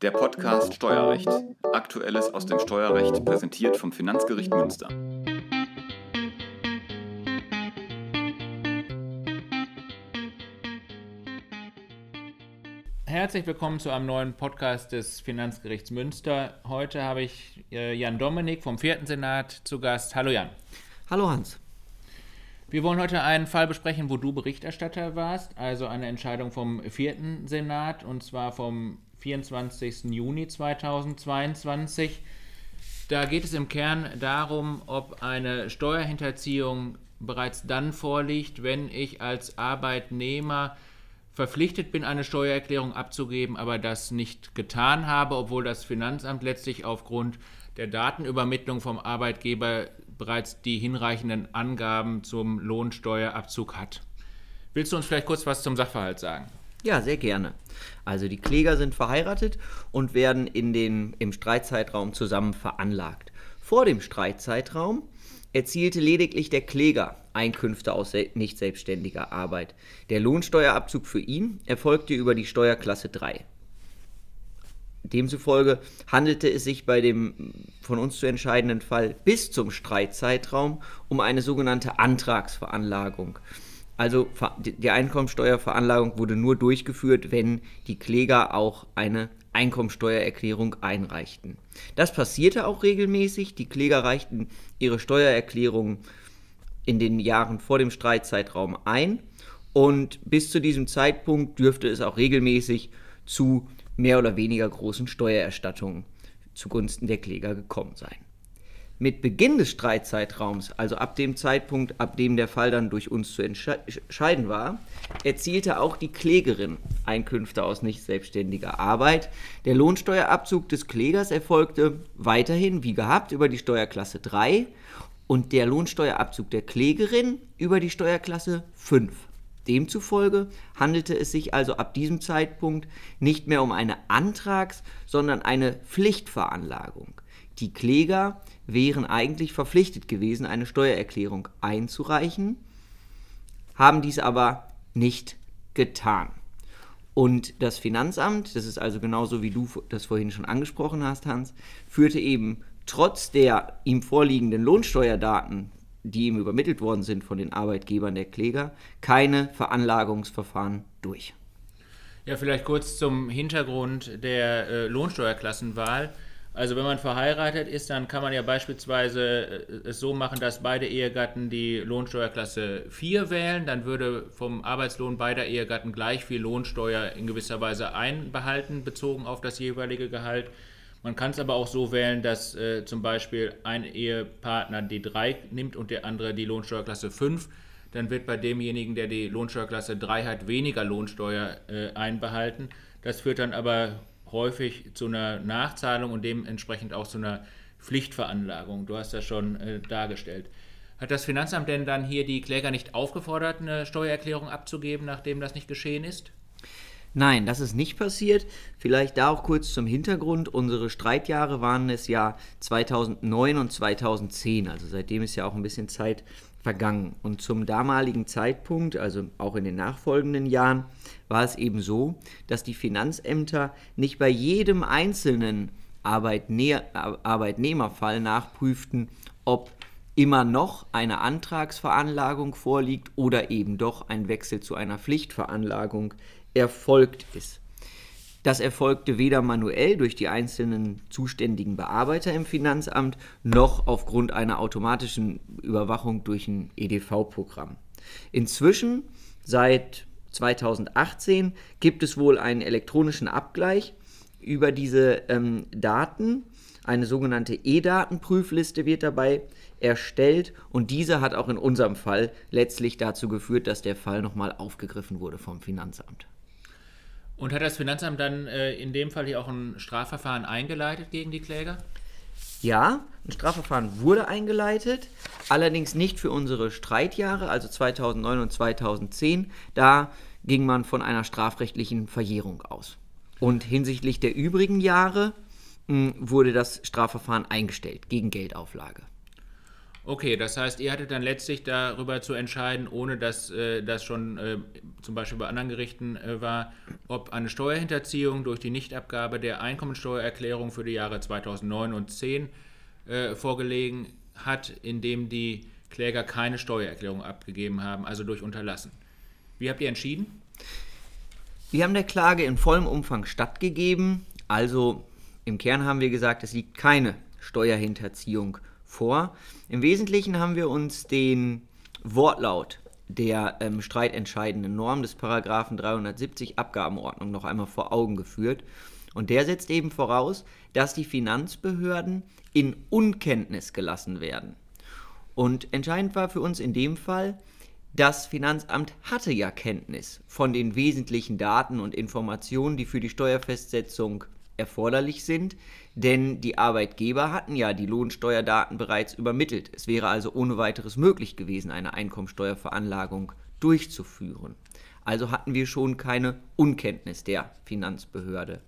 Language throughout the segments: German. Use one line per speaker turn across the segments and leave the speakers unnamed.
Der Podcast Steuerrecht. Aktuelles aus dem Steuerrecht präsentiert vom Finanzgericht Münster.
Herzlich willkommen zu einem neuen Podcast des Finanzgerichts Münster. Heute habe ich äh, Jan Dominik vom vierten Senat zu Gast. Hallo Jan.
Hallo Hans.
Wir wollen heute einen Fall besprechen, wo du Berichterstatter warst, also eine Entscheidung vom vierten Senat und zwar vom 24. Juni 2022. Da geht es im Kern darum, ob eine Steuerhinterziehung bereits dann vorliegt, wenn ich als Arbeitnehmer verpflichtet bin, eine Steuererklärung abzugeben, aber das nicht getan habe, obwohl das Finanzamt letztlich aufgrund der Datenübermittlung vom Arbeitgeber bereits die hinreichenden Angaben zum Lohnsteuerabzug hat. Willst du uns vielleicht kurz was zum Sachverhalt sagen?
Ja, sehr gerne. Also die Kläger sind verheiratet und werden in den, im Streitzeitraum zusammen veranlagt. Vor dem Streitzeitraum erzielte lediglich der Kläger Einkünfte aus nicht selbstständiger Arbeit. Der Lohnsteuerabzug für ihn erfolgte über die Steuerklasse 3. Demzufolge handelte es sich bei dem von uns zu entscheidenden Fall bis zum Streitzeitraum um eine sogenannte Antragsveranlagung. Also die Einkommensteuerveranlagung wurde nur durchgeführt, wenn die Kläger auch eine Einkommensteuererklärung einreichten. Das passierte auch regelmäßig. Die Kläger reichten ihre Steuererklärung in den Jahren vor dem Streitzeitraum ein und bis zu diesem Zeitpunkt dürfte es auch regelmäßig zu mehr oder weniger großen Steuererstattungen zugunsten der Kläger gekommen sein. Mit Beginn des Streitzeitraums, also ab dem Zeitpunkt, ab dem der Fall dann durch uns zu entscheiden war, erzielte auch die Klägerin Einkünfte aus nicht selbstständiger Arbeit. Der Lohnsteuerabzug des Klägers erfolgte weiterhin wie gehabt über die Steuerklasse 3 und der Lohnsteuerabzug der Klägerin über die Steuerklasse 5. Demzufolge handelte es sich also ab diesem Zeitpunkt nicht mehr um eine Antrags-, sondern eine Pflichtveranlagung. Die Kläger wären eigentlich verpflichtet gewesen, eine Steuererklärung einzureichen, haben dies aber nicht getan. Und das Finanzamt, das ist also genauso wie du das vorhin schon angesprochen hast, Hans, führte eben trotz der ihm vorliegenden Lohnsteuerdaten die ihm übermittelt worden sind von den Arbeitgebern der Kläger, keine Veranlagungsverfahren durch.
Ja, vielleicht kurz zum Hintergrund der äh, Lohnsteuerklassenwahl. Also wenn man verheiratet ist, dann kann man ja beispielsweise äh, es so machen, dass beide Ehegatten die Lohnsteuerklasse 4 wählen. Dann würde vom Arbeitslohn beider Ehegatten gleich viel Lohnsteuer in gewisser Weise einbehalten, bezogen auf das jeweilige Gehalt. Man kann es aber auch so wählen, dass äh, zum Beispiel ein Ehepartner die 3 nimmt und der andere die Lohnsteuerklasse 5. Dann wird bei demjenigen, der die Lohnsteuerklasse 3 hat, weniger Lohnsteuer äh, einbehalten. Das führt dann aber häufig zu einer Nachzahlung und dementsprechend auch zu einer Pflichtveranlagung. Du hast das schon äh, dargestellt. Hat das Finanzamt denn dann hier die Kläger nicht aufgefordert, eine Steuererklärung abzugeben, nachdem das nicht geschehen ist?
Nein, das ist nicht passiert. Vielleicht da auch kurz zum Hintergrund. Unsere Streitjahre waren es ja 2009 und 2010. Also seitdem ist ja auch ein bisschen Zeit vergangen. Und zum damaligen Zeitpunkt, also auch in den nachfolgenden Jahren, war es eben so, dass die Finanzämter nicht bei jedem einzelnen Arbeitne Arbeitnehmerfall nachprüften, ob immer noch eine Antragsveranlagung vorliegt oder eben doch ein Wechsel zu einer Pflichtveranlagung erfolgt ist. Das erfolgte weder manuell durch die einzelnen zuständigen Bearbeiter im Finanzamt noch aufgrund einer automatischen Überwachung durch ein EDV-Programm. Inzwischen, seit 2018, gibt es wohl einen elektronischen Abgleich über diese ähm, Daten. Eine sogenannte E-Datenprüfliste wird dabei erstellt und diese hat auch in unserem Fall letztlich dazu geführt, dass der Fall nochmal aufgegriffen wurde vom Finanzamt.
Und hat das Finanzamt dann äh, in dem Fall hier auch ein Strafverfahren eingeleitet gegen die Kläger?
Ja, ein Strafverfahren wurde eingeleitet, allerdings nicht für unsere Streitjahre, also 2009 und 2010. Da ging man von einer strafrechtlichen Verjährung aus. Und hinsichtlich der übrigen Jahre mh, hm, wurde das Strafverfahren eingestellt gegen Geldauflage.
Okay, das heißt, ihr hattet dann letztlich darüber zu entscheiden, ohne dass äh, das schon äh, zum Beispiel bei anderen Gerichten äh, war, ob eine Steuerhinterziehung durch die Nichtabgabe der Einkommensteuererklärung für die Jahre 2009 und 2010 äh, vorgelegen hat, indem die Kläger keine Steuererklärung abgegeben haben, also durch Unterlassen. Wie habt ihr entschieden?
Wir haben der Klage in vollem Umfang stattgegeben. Also im Kern haben wir gesagt, es liegt keine Steuerhinterziehung vor. Im Wesentlichen haben wir uns den Wortlaut der ähm, streitentscheidenden Norm des Paragraphen 370 Abgabenordnung noch einmal vor Augen geführt. Und der setzt eben voraus, dass die Finanzbehörden in Unkenntnis gelassen werden. Und entscheidend war für uns in dem Fall, das Finanzamt hatte ja Kenntnis von den wesentlichen Daten und Informationen, die für die Steuerfestsetzung erforderlich sind, denn die Arbeitgeber hatten ja die Lohnsteuerdaten bereits übermittelt. Es wäre also ohne weiteres möglich gewesen, eine Einkommensteuerveranlagung durchzuführen. Also hatten wir schon keine Unkenntnis der Finanzbehörde.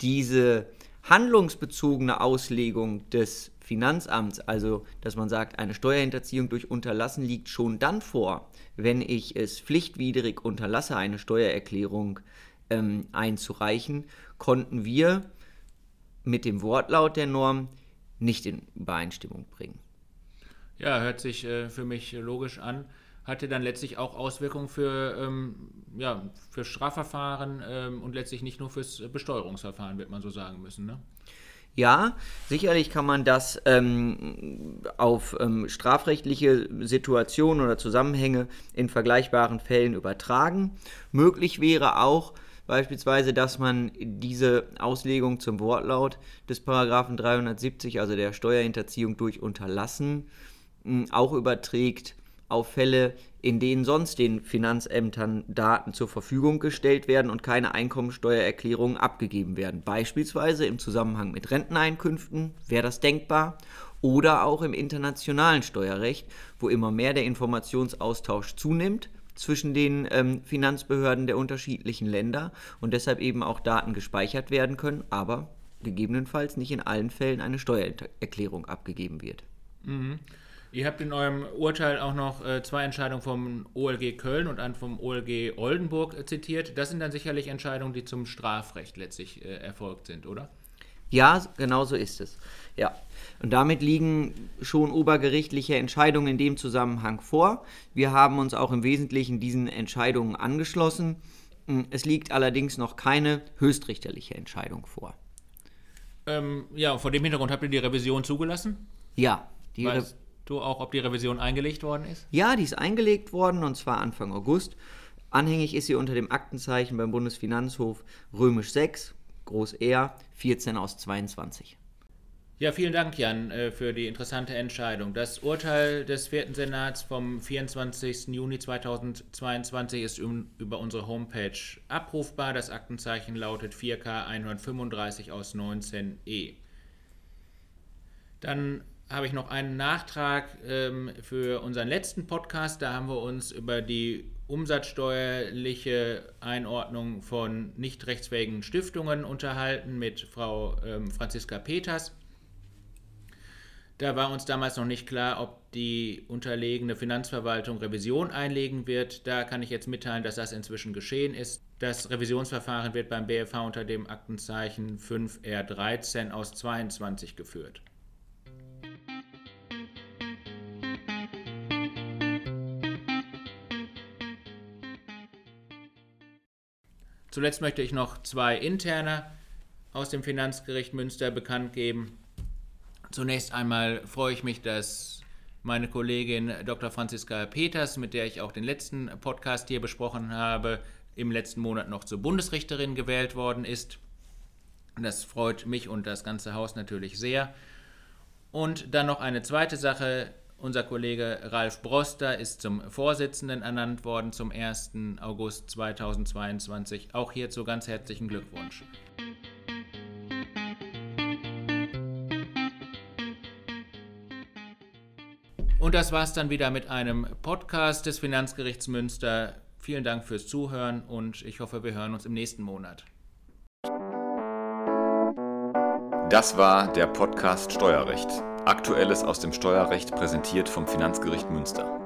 Diese handlungsbezogene Auslegung des Finanzamts, also dass man sagt, eine Steuerhinterziehung durch Unterlassen liegt schon dann vor, wenn ich es pflichtwidrig unterlasse, eine Steuererklärung ähm, einzureichen, konnten wir mit dem Wortlaut der Norm nicht in Übereinstimmung bringen.
Ja, hört sich äh, für mich logisch an. Hatte dann letztlich auch Auswirkungen für, ähm, ja, für Strafverfahren ähm, und letztlich nicht nur fürs Besteuerungsverfahren, wird man so sagen müssen. Ne?
Ja, sicherlich kann man das ähm, auf ähm, strafrechtliche Situationen oder Zusammenhänge in vergleichbaren Fällen übertragen. Möglich wäre auch beispielsweise, dass man diese Auslegung zum Wortlaut des Paragraphen 370, also der Steuerhinterziehung durch Unterlassen, auch überträgt auf Fälle, in denen sonst den Finanzämtern Daten zur Verfügung gestellt werden und keine Einkommensteuererklärungen abgegeben werden. Beispielsweise im Zusammenhang mit Renteneinkünften wäre das denkbar oder auch im internationalen Steuerrecht, wo immer mehr der Informationsaustausch zunimmt zwischen den ähm, Finanzbehörden der unterschiedlichen Länder und deshalb eben auch Daten gespeichert werden können, aber gegebenenfalls nicht in allen Fällen eine Steuererklärung abgegeben wird.
Mhm. Ihr habt in eurem Urteil auch noch äh, zwei Entscheidungen vom OLG Köln und einen vom OLG Oldenburg äh, zitiert. Das sind dann sicherlich Entscheidungen, die zum Strafrecht letztlich äh, erfolgt sind, oder?
Ja, genau so ist es. Ja. Und damit liegen schon obergerichtliche Entscheidungen in dem Zusammenhang vor. Wir haben uns auch im Wesentlichen diesen Entscheidungen angeschlossen. Es liegt allerdings noch keine höchstrichterliche Entscheidung vor.
Ähm, ja, vor dem Hintergrund habt ihr die Revision zugelassen?
Ja,
die Revision du auch, ob die Revision eingelegt worden ist?
Ja, die ist eingelegt worden und zwar Anfang August. Anhängig ist sie unter dem Aktenzeichen beim Bundesfinanzhof römisch 6, groß R, 14 aus 22.
Ja, vielen Dank, Jan, äh, für die interessante Entscheidung. Das Urteil des vierten Senats vom 24. Juni 2022 ist über unsere Homepage abrufbar. Das Aktenzeichen lautet 4K 135 aus 19e. Dann habe ich noch einen Nachtrag ähm, für unseren letzten Podcast. Da haben wir uns über die umsatzsteuerliche Einordnung von nicht rechtsfähigen Stiftungen unterhalten mit Frau ähm, Franziska Peters. Da war uns damals noch nicht klar, ob die unterlegene Finanzverwaltung Revision einlegen wird. Da kann ich jetzt mitteilen, dass das inzwischen geschehen ist. Das Revisionsverfahren wird beim BFH unter dem Aktenzeichen 5R13 aus 22 geführt. Zuletzt möchte ich noch zwei interne aus dem Finanzgericht Münster bekannt geben. Zunächst einmal freue ich mich, dass meine Kollegin Dr. Franziska Peters, mit der ich auch den letzten Podcast hier besprochen habe, im letzten Monat noch zur Bundesrichterin gewählt worden ist. Das freut mich und das ganze Haus natürlich sehr. Und dann noch eine zweite Sache. Unser Kollege Ralf Broster ist zum Vorsitzenden ernannt worden zum 1. August 2022. Auch hierzu ganz herzlichen Glückwunsch. Und das war es dann wieder mit einem Podcast des Finanzgerichts Münster. Vielen Dank fürs Zuhören und ich hoffe, wir hören uns im nächsten Monat.
Das war der Podcast Steuerrecht Aktuelles aus dem Steuerrecht präsentiert vom Finanzgericht Münster.